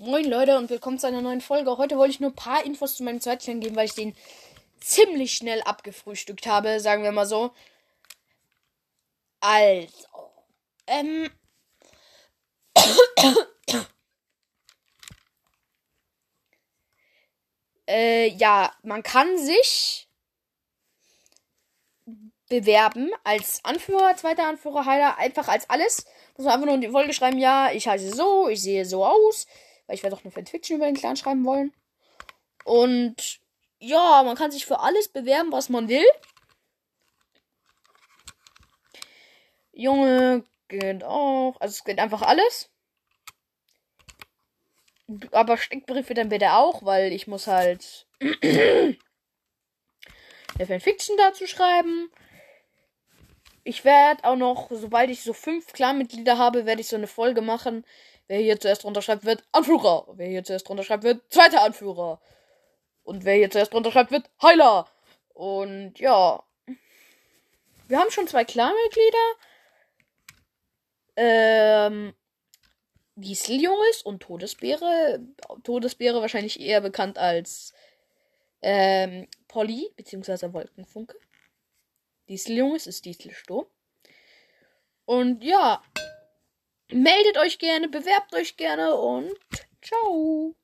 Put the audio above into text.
Moin Leute und willkommen zu einer neuen Folge. Heute wollte ich nur ein paar Infos zu meinem Zweitchen geben, weil ich den ziemlich schnell abgefrühstückt habe, sagen wir mal so. Also, ähm. äh, ja, man kann sich bewerben als Anführer, zweiter Anführer, Heiler, einfach als alles. Muss man einfach nur in die Folge schreiben, ja, ich heiße so, ich sehe so aus, weil ich werde auch eine Fanfiction über den Clan schreiben wollen. Und ja, man kann sich für alles bewerben, was man will. Junge geht auch. Also es geht einfach alles. Aber Steckbriefe dann bitte auch, weil ich muss halt eine Fanfiction dazu schreiben. Ich werde auch noch, sobald ich so fünf Clan-Mitglieder habe, werde ich so eine Folge machen. Wer hier zuerst unterschreibt, wird Anführer. Wer hier zuerst unterschreibt, wird zweiter Anführer. Und wer hier zuerst unterschreibt, wird Heiler. Und ja. Wir haben schon zwei Clan-Mitglieder. Ähm. Dieseljunges und Todesbeere. Todesbeere wahrscheinlich eher bekannt als ähm, Polly, beziehungsweise Wolkenfunke. Dieseljunges ist Dieselsturm. Und ja, meldet euch gerne, bewerbt euch gerne und ciao.